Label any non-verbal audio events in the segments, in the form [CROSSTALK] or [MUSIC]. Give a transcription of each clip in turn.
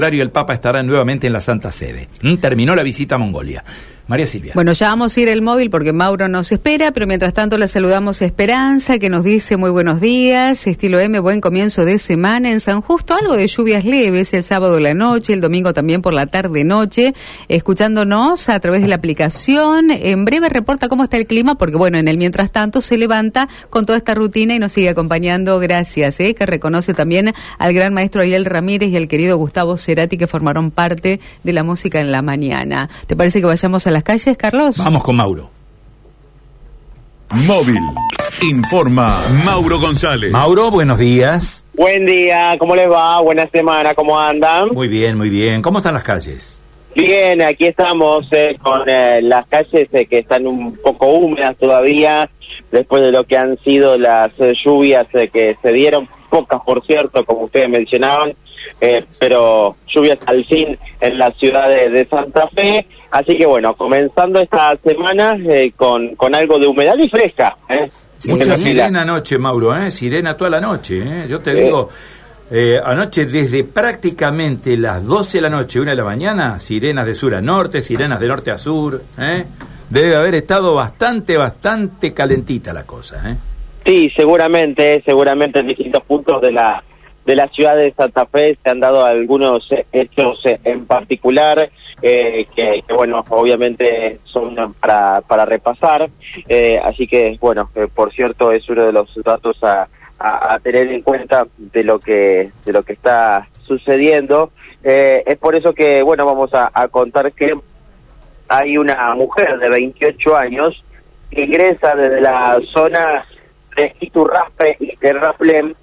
el Papa estará nuevamente en la Santa Sede. ¿Mm? Terminó la visita a Mongolia. María Silvia. Bueno, ya vamos a ir el móvil porque Mauro nos espera, pero mientras tanto le saludamos a Esperanza, que nos dice muy buenos días, estilo M, buen comienzo de semana en San Justo, algo de lluvias leves el sábado de la noche, el domingo también por la tarde-noche, escuchándonos a través de la aplicación. En breve reporta cómo está el clima, porque bueno, en el mientras tanto se levanta con toda esta rutina y nos sigue acompañando. Gracias, ¿eh? que reconoce también al gran maestro Ariel Ramírez y al querido Gustavo Cerati, que formaron parte de la música en la mañana. ¿Te parece que vayamos a la calles, Carlos? Vamos con Mauro. Móvil. Informa Mauro González. Mauro, buenos días. Buen día, ¿cómo les va? Buena semana, ¿cómo andan? Muy bien, muy bien. ¿Cómo están las calles? Bien, aquí estamos eh, con eh, las calles eh, que están un poco húmedas todavía, después de lo que han sido las lluvias que se dieron, pocas por cierto, como ustedes mencionaban, eh, pero lluvias al fin en la ciudad de, Santa Fe. Así que bueno, comenzando esta semana eh, con, con algo de humedad y fresca. ¿eh? Mucha sirena anoche, Mauro, ¿eh? sirena toda la noche. ¿eh? Yo te digo, eh, anoche desde prácticamente las 12 de la noche, una de la mañana, sirenas de sur a norte, sirenas de norte a sur. ¿eh? Debe haber estado bastante, bastante calentita la cosa. ¿eh? Sí, seguramente, seguramente en distintos puntos de la de la ciudad de Santa Fe se han dado algunos hechos en particular eh, que, bueno, obviamente son para, para repasar. Eh, así que, bueno, eh, por cierto, es uno de los datos a, a, tener en cuenta de lo que, de lo que está sucediendo. es por eso que, bueno, vamos a, contar que hay una mujer de 28 años que ingresa desde la zona de Iturraspe y Terraplén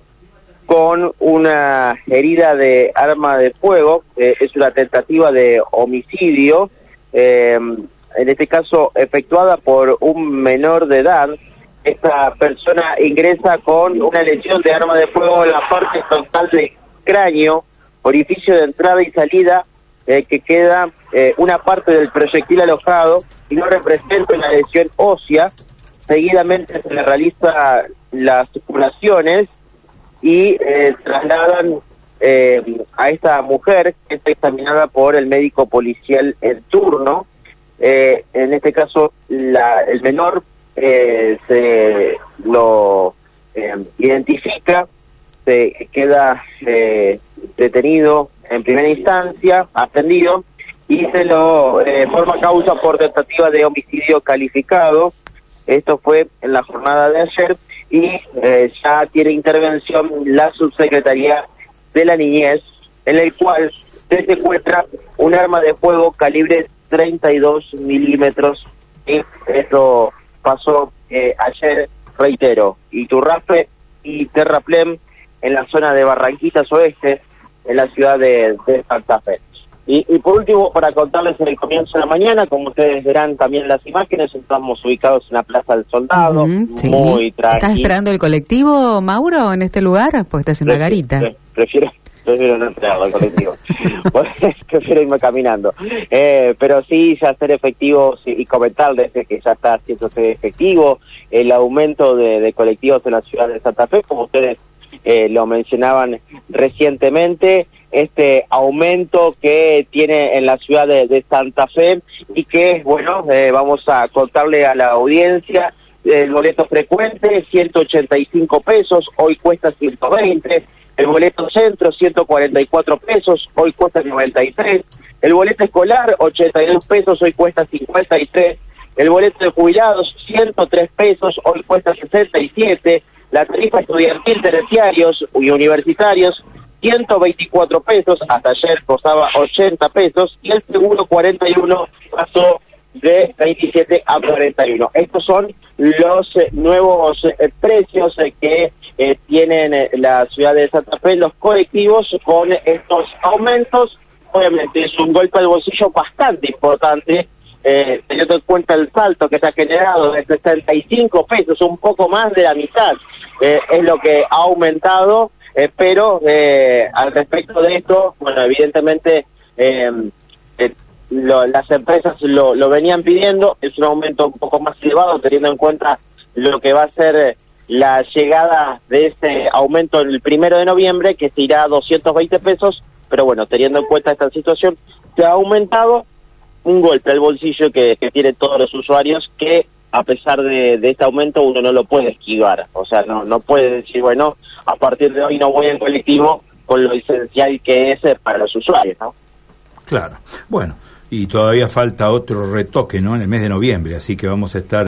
con una herida de arma de fuego, eh, es una tentativa de homicidio, eh, en este caso efectuada por un menor de edad. Esta persona ingresa con una lesión de arma de fuego en la parte frontal del cráneo, orificio de entrada y salida, eh, que queda una parte del proyectil alojado y no representa una lesión ósea. Seguidamente se le realiza las curaciones y eh, trasladan eh, a esta mujer que está examinada por el médico policial en turno. Eh, en este caso, la, el menor se lo identifica, se queda detenido en primera instancia, atendido, y se lo forma causa por tentativa de homicidio calificado. Esto fue en la jornada de ayer y eh, ya tiene intervención la subsecretaría de la niñez, en el cual se secuestra un arma de fuego calibre 32 milímetros y esto pasó eh, ayer, reitero, Iturrafe y Terraplén en la zona de Barranquitas Oeste, en la ciudad de, de Santa Fe. Y, por último, para contarles en el comienzo de la mañana, como ustedes verán también las imágenes, estamos ubicados en la Plaza del Soldado, muy tranquilo. ¿Estás esperando el colectivo, Mauro, en este lugar? Pues estás en una garita. prefiero, prefiero no entrar al colectivo, [LAUGHS] prefiero irme caminando. Eh, pero sí, ya ser efectivo y comentarles que ya está haciéndose efectivo el aumento de, colectivos en la ciudad de Santa Fe, como ustedes eh, lo mencionaban recientemente este aumento que tiene en la ciudad de, Santa Fe y que, bueno, eh, vamos a contarle a la audiencia, el boleto frecuente, 185 pesos, hoy cuesta 120, el boleto centro, 144 pesos, hoy cuesta 93, el boleto escolar, 82 pesos, hoy cuesta 53, el boleto de jubilados, 103 pesos, hoy cuesta 67, la tarifa estudiantil, terciarios y universitarios, 124 pesos, hasta ayer costaba 80 pesos y el seguro 41 pasó de 27 a 41. Estos son los eh, nuevos eh, precios eh, que tienen la ciudad de Santa Fe, los colectivos con estos aumentos. Obviamente es un golpe al bolsillo bastante importante, teniendo en cuenta el salto que se ha generado de 65 pesos, un poco más de la mitad, es lo que ha aumentado eh, pero eh, al respecto de esto, bueno, evidentemente eh, las empresas lo, lo, venían pidiendo, es un aumento un poco más elevado teniendo en cuenta lo que va a ser la llegada de este aumento el primero de noviembre, que se irá a 220 pesos, pero bueno, teniendo en cuenta esta situación, se ha aumentado un golpe al bolsillo que, que tienen todos los usuarios que a pesar de, de, este aumento uno no lo puede esquivar, o sea, no, no puede decir, bueno, a partir de hoy no voy en colectivo con lo esencial que es eh, para los usuarios, ¿no? Claro, bueno, y todavía falta otro retoque, ¿no? En el mes de noviembre, así que vamos a estar